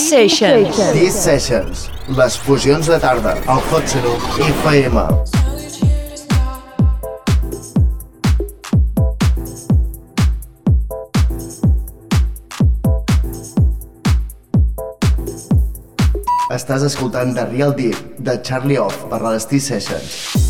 Sessions. These Sessions, les fusions de tarda, al Hot Seno FM. Estàs escoltant The Real Deep, de Charlie Off, per les T-Sessions.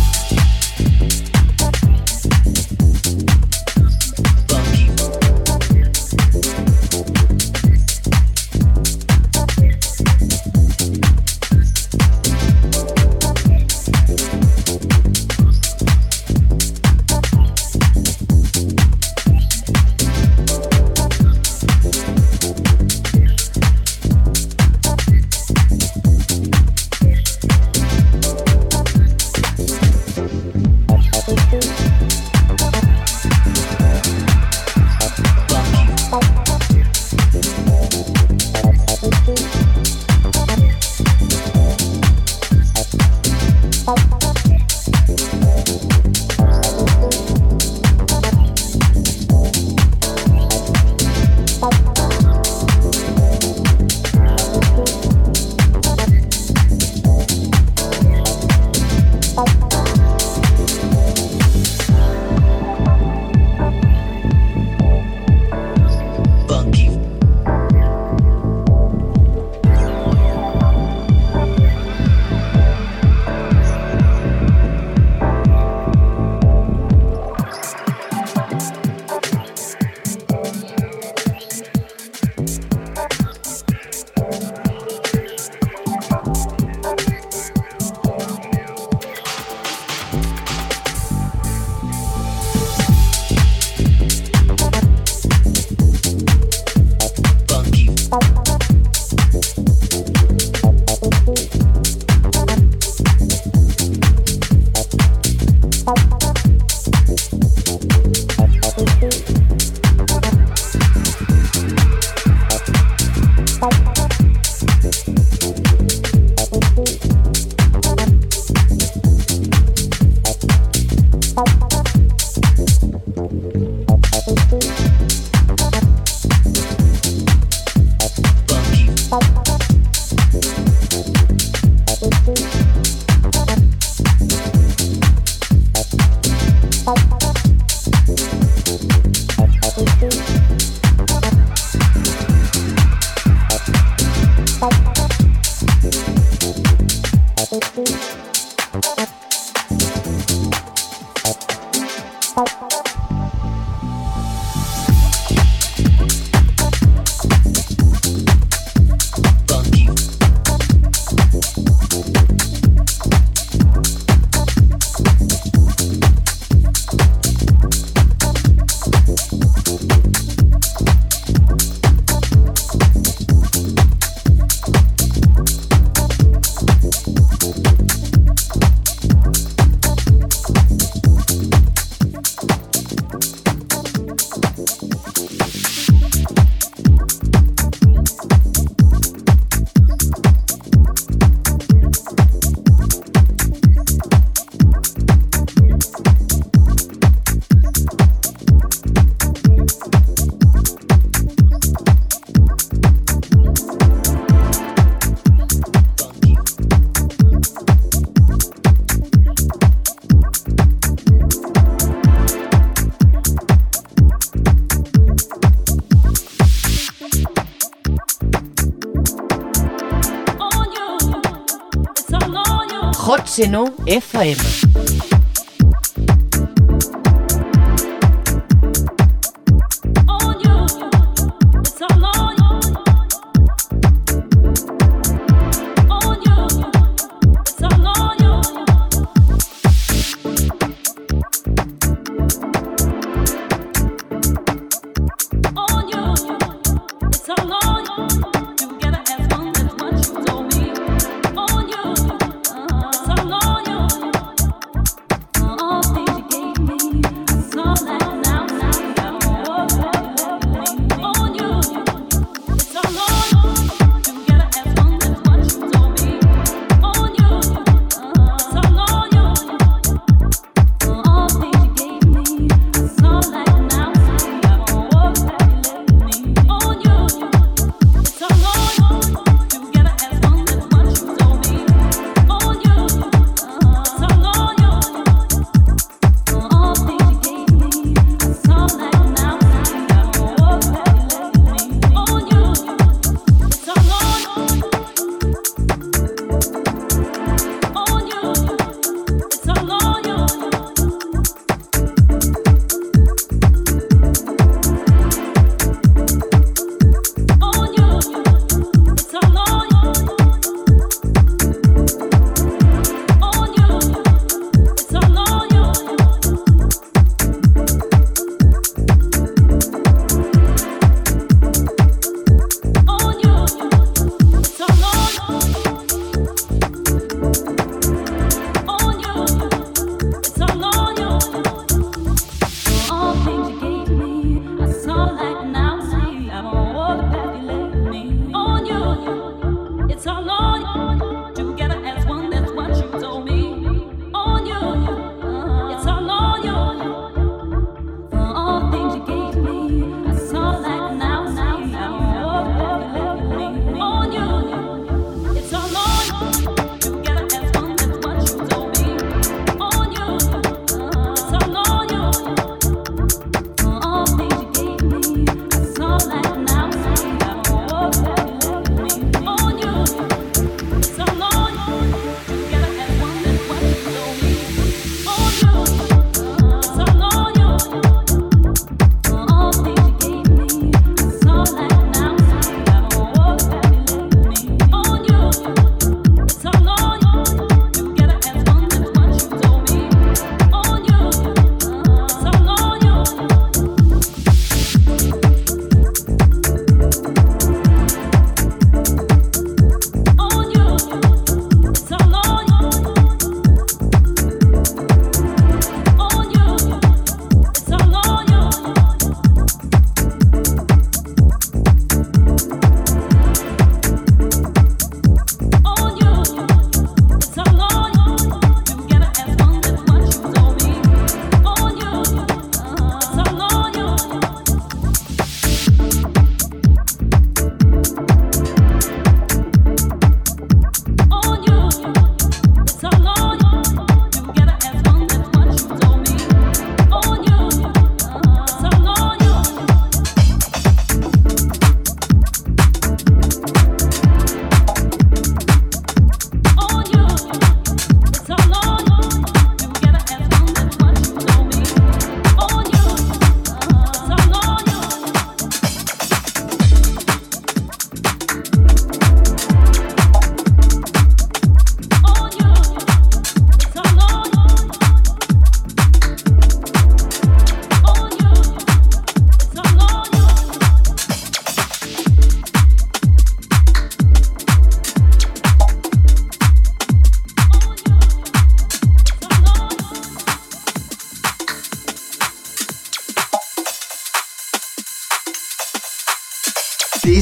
100.9 FM.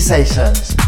Sessions.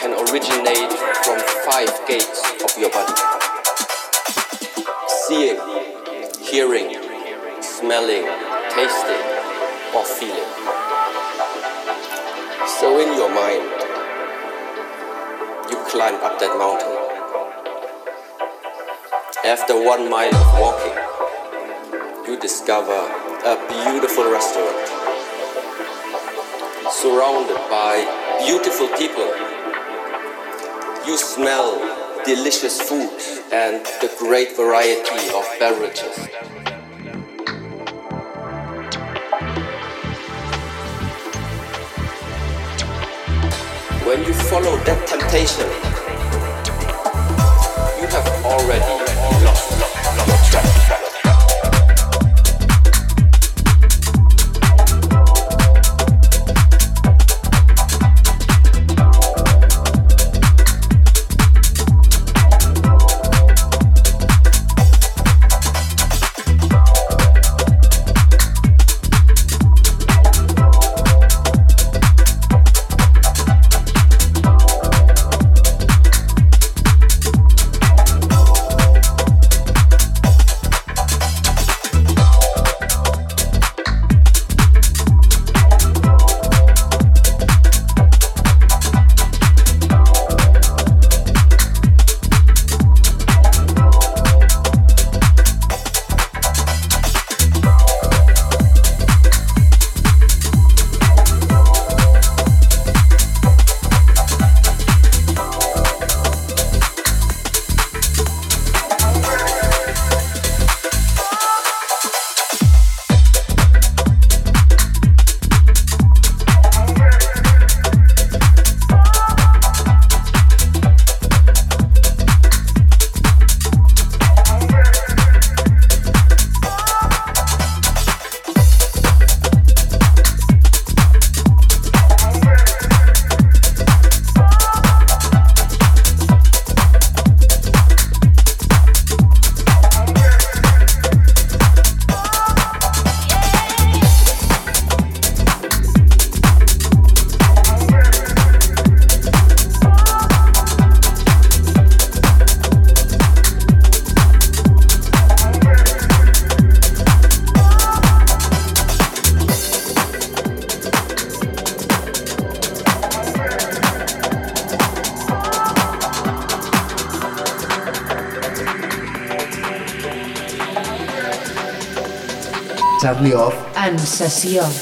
can originate from five gates of your body seeing, hearing, smelling, tasting, or feeling. So in your mind, you climb up that mountain. After one mile of walking, you discover a beautiful restaurant surrounded by beautiful people. You smell delicious food and the great variety of beverages. When you follow that temptation, you have already sensación.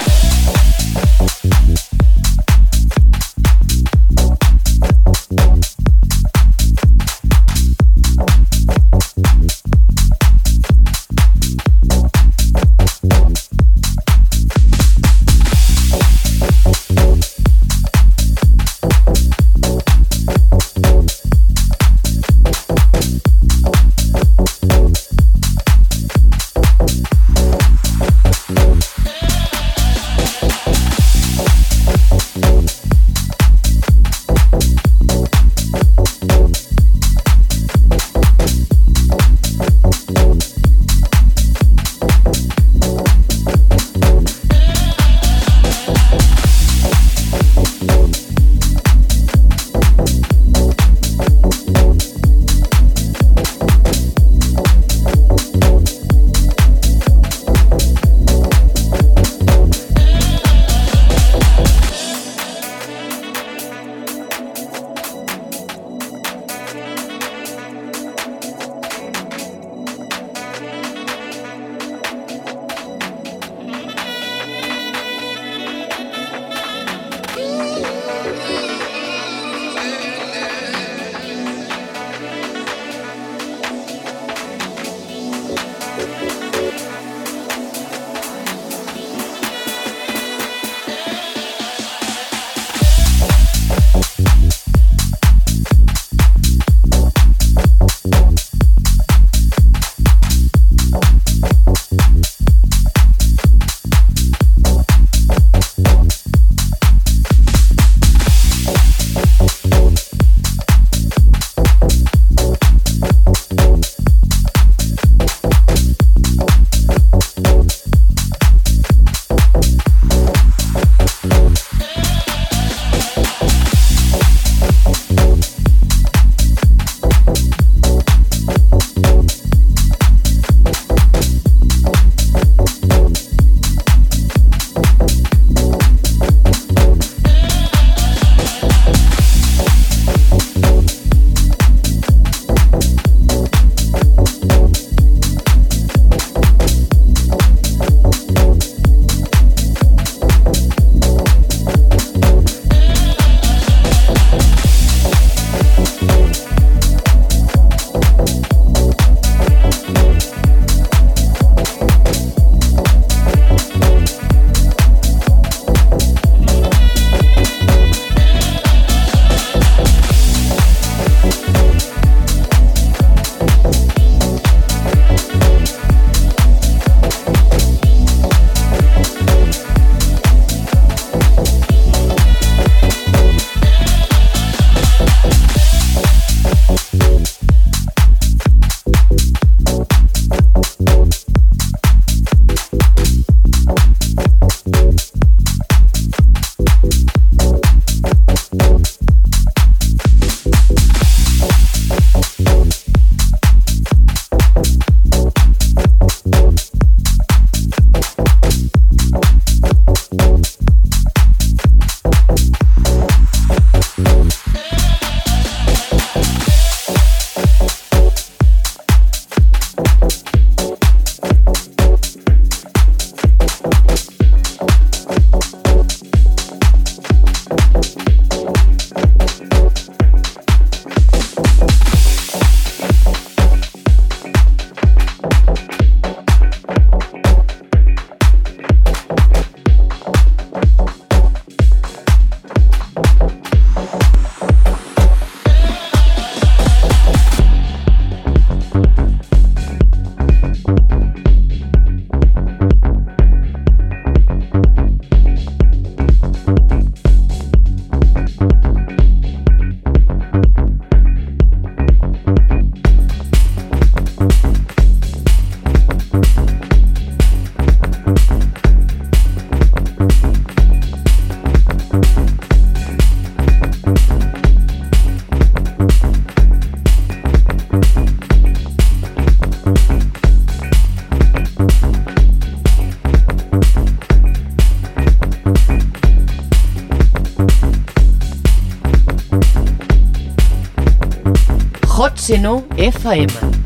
Seno FM.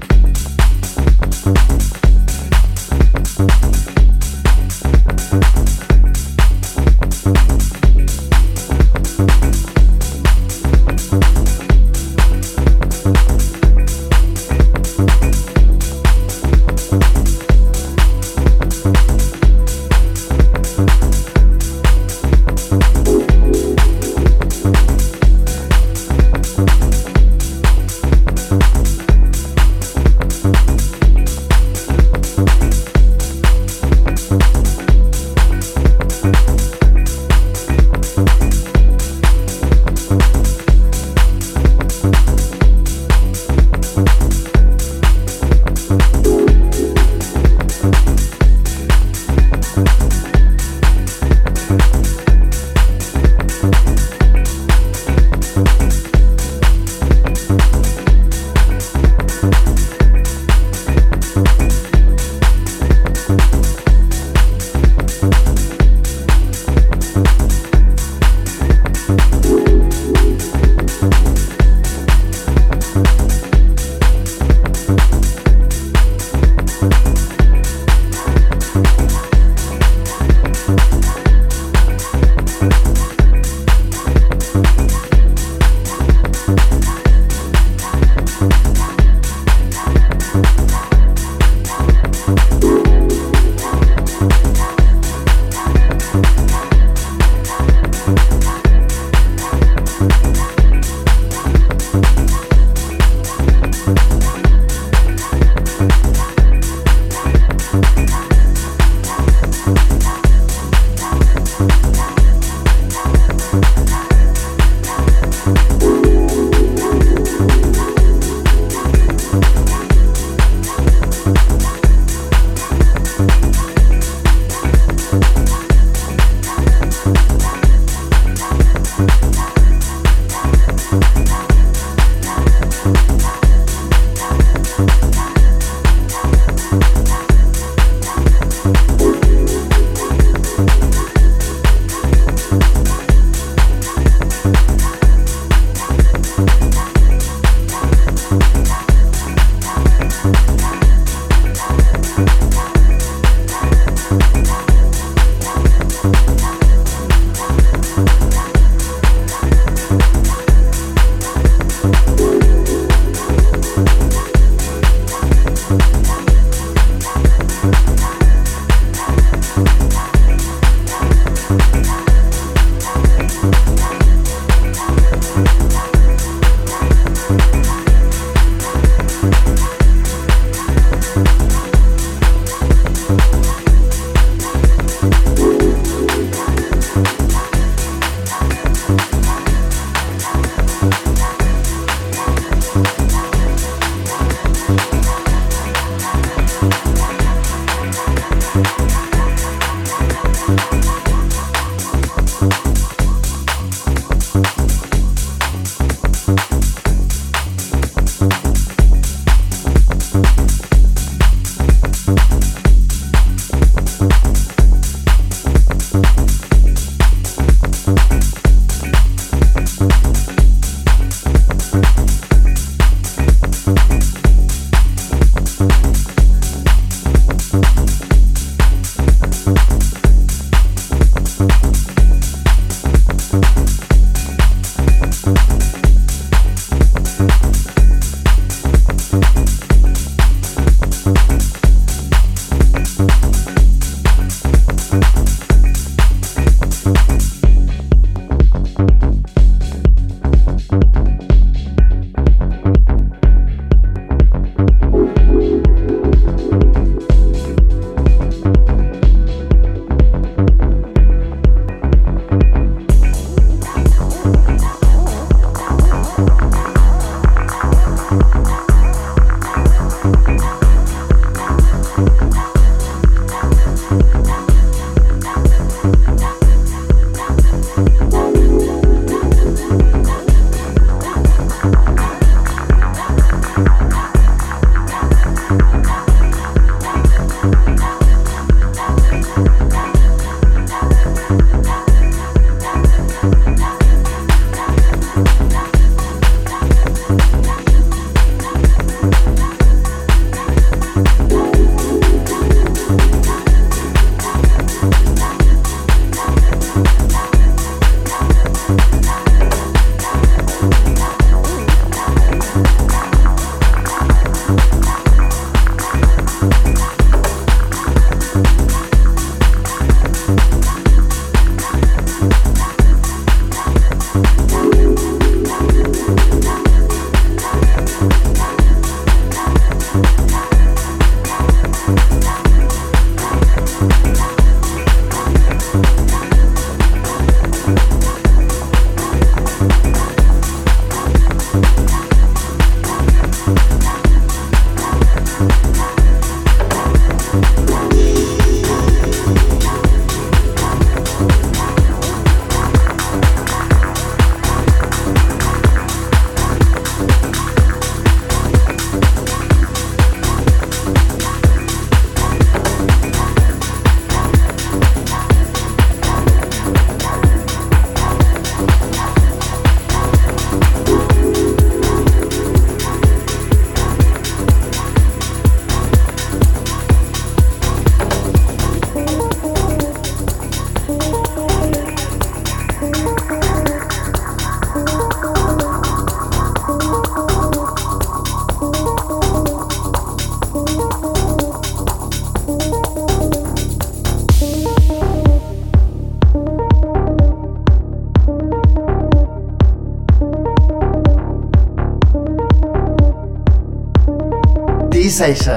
say.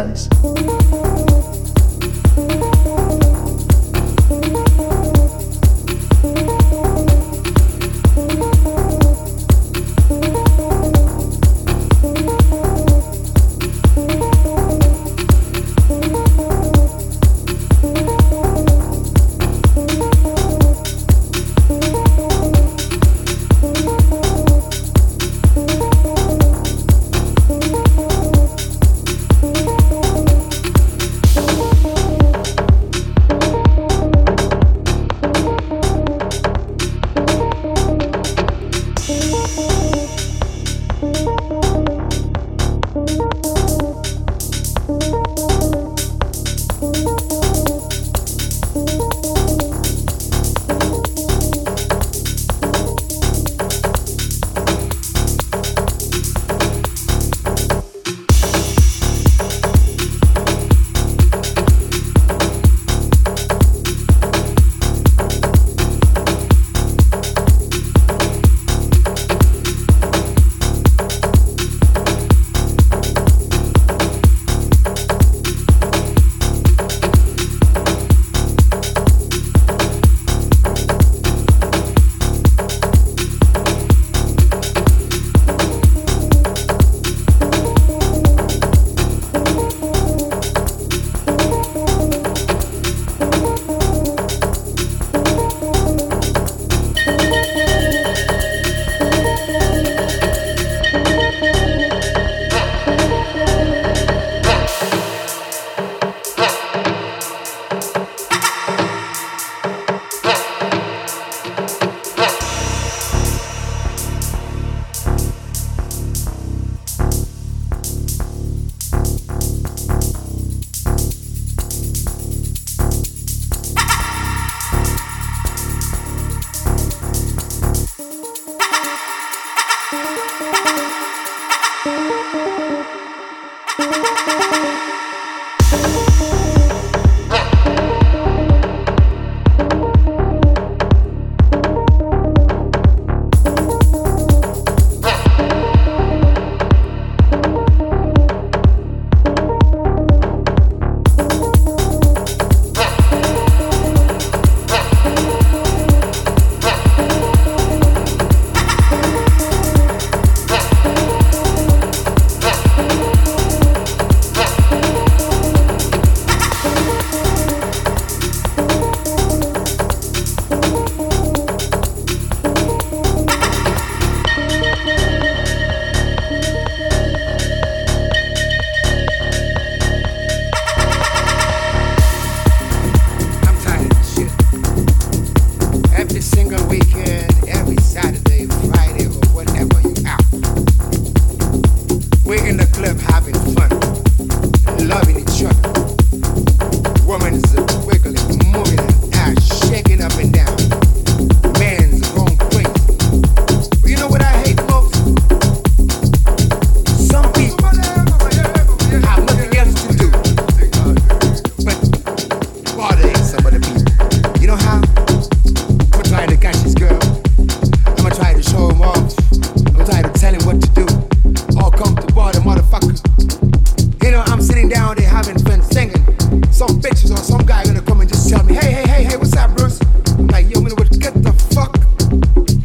directions or some guy gonna come and just tell me, hey, hey, hey, hey, what's up, Bruce? I'm like, yo, get the fuck?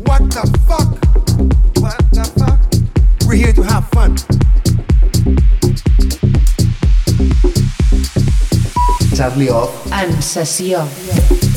What the fuck? What the fuck? We're here to have fun. Charlie off. And Sassi off.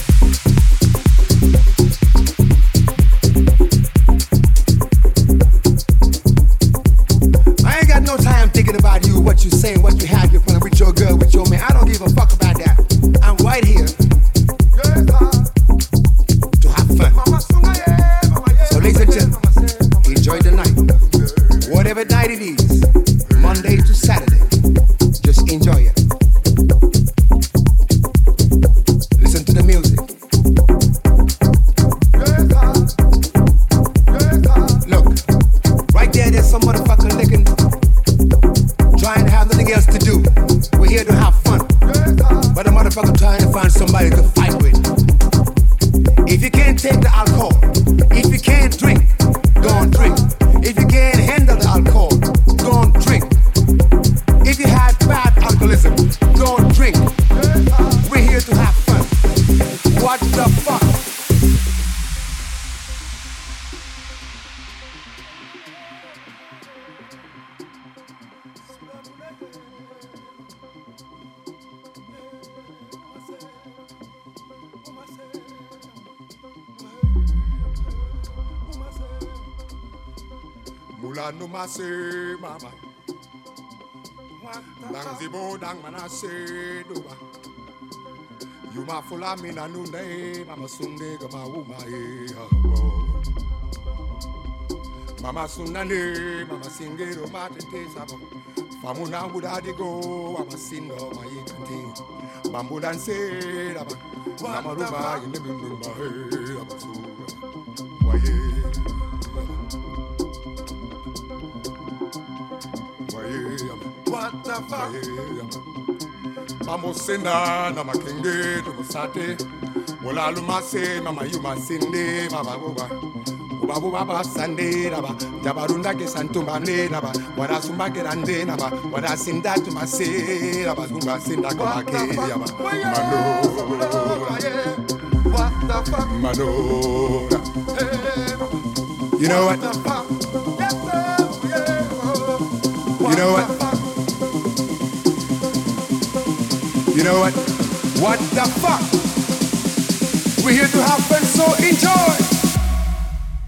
Mula mama. Dang zibo dang manase duba. You ma fula mi na nune mama sunde gama uma e eh, oh, oh. Mama sunane mama singero oh, mate te sabo. Famuna buda di go ama sindo ma ye kanti. Bambu danse daba. Mama ruba in the bindu ma he eh, abasu. Waye. Jabarunda ke santumba ne naba. Wada sumba ke rande naba. Wada sinda tumase naba. Sumba sinda kamake yaba. Manora. What the fuck? Manora. You know what? You know what? Know what? What the fuck? We're here to have fun, so enjoy.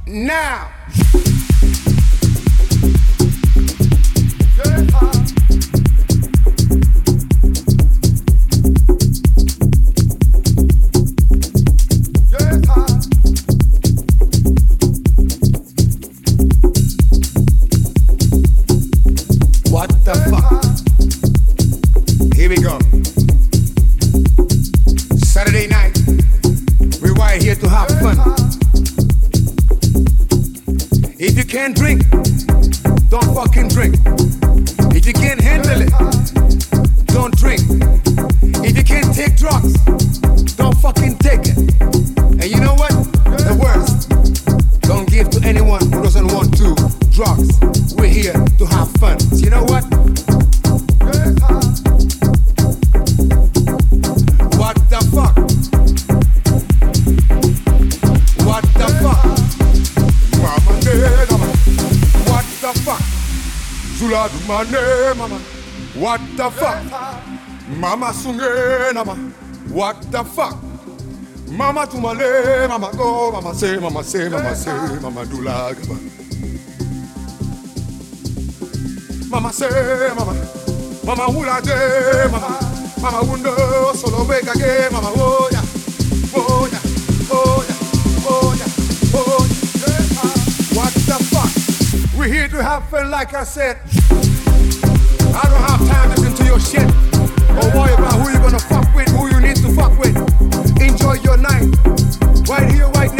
Now. Eh, what the fuck? Mama sunge eh, nama. What the fuck? Mama tumale, mama go, mama say, mama say, mama say, mama do lagaba. Mama say, mama, mama hula de, mama, mama wundo, solo wake again, mama oh ya, oh ya, oh ya, oh ya, oh ya. What the fuck? We're here to have fun, like I said. Right here, right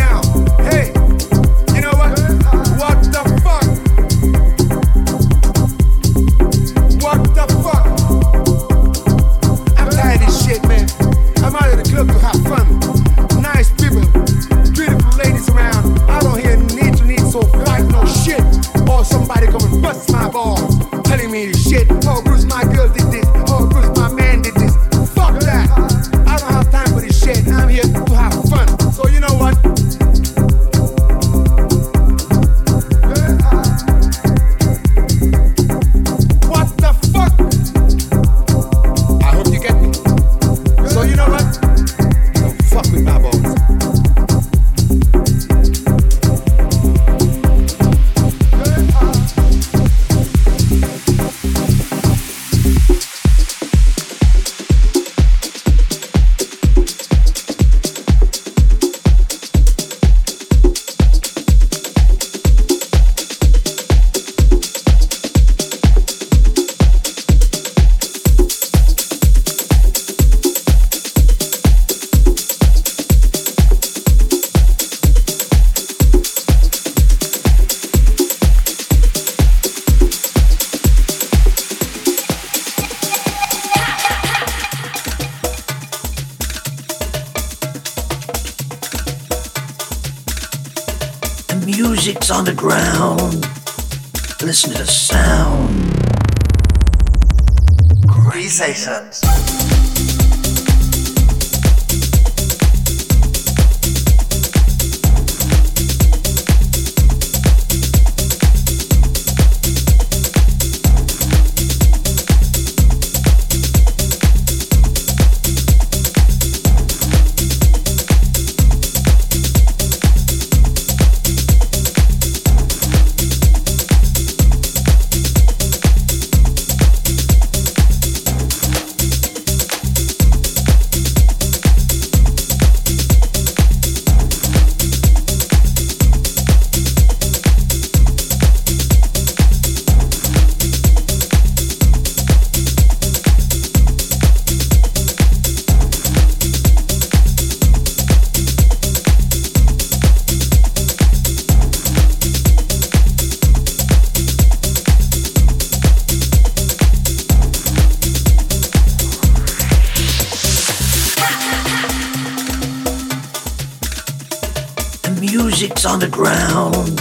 on the ground.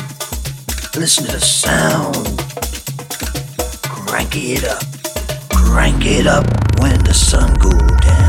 Listen to the sound. Crank it up. Crank it up when the sun goes down.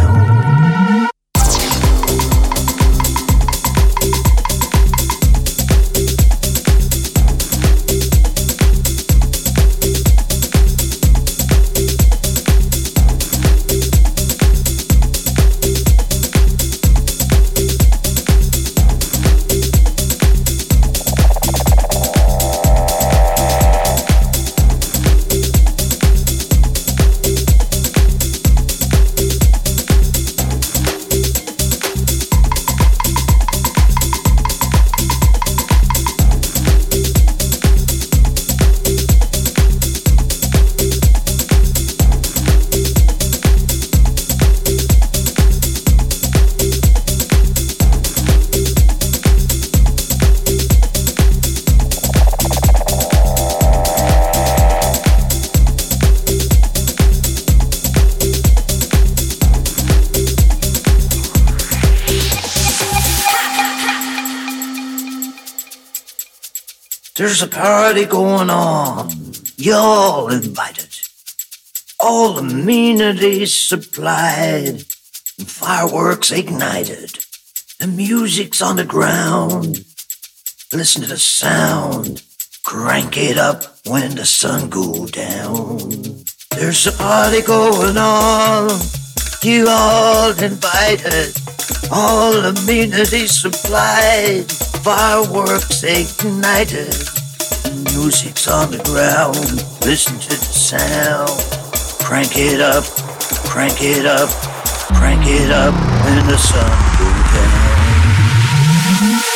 There's a party going on. Y'all invited. All amenities supplied. Fireworks ignited. The music's on the ground. Listen to the sound. Crank it up when the sun goes down. There's a party going on. You all invited. All amenities supplied. Fireworks ignited. Music's on the ground. Listen to the sound. Crank it up. Crank it up. Crank it up when the sun goes down.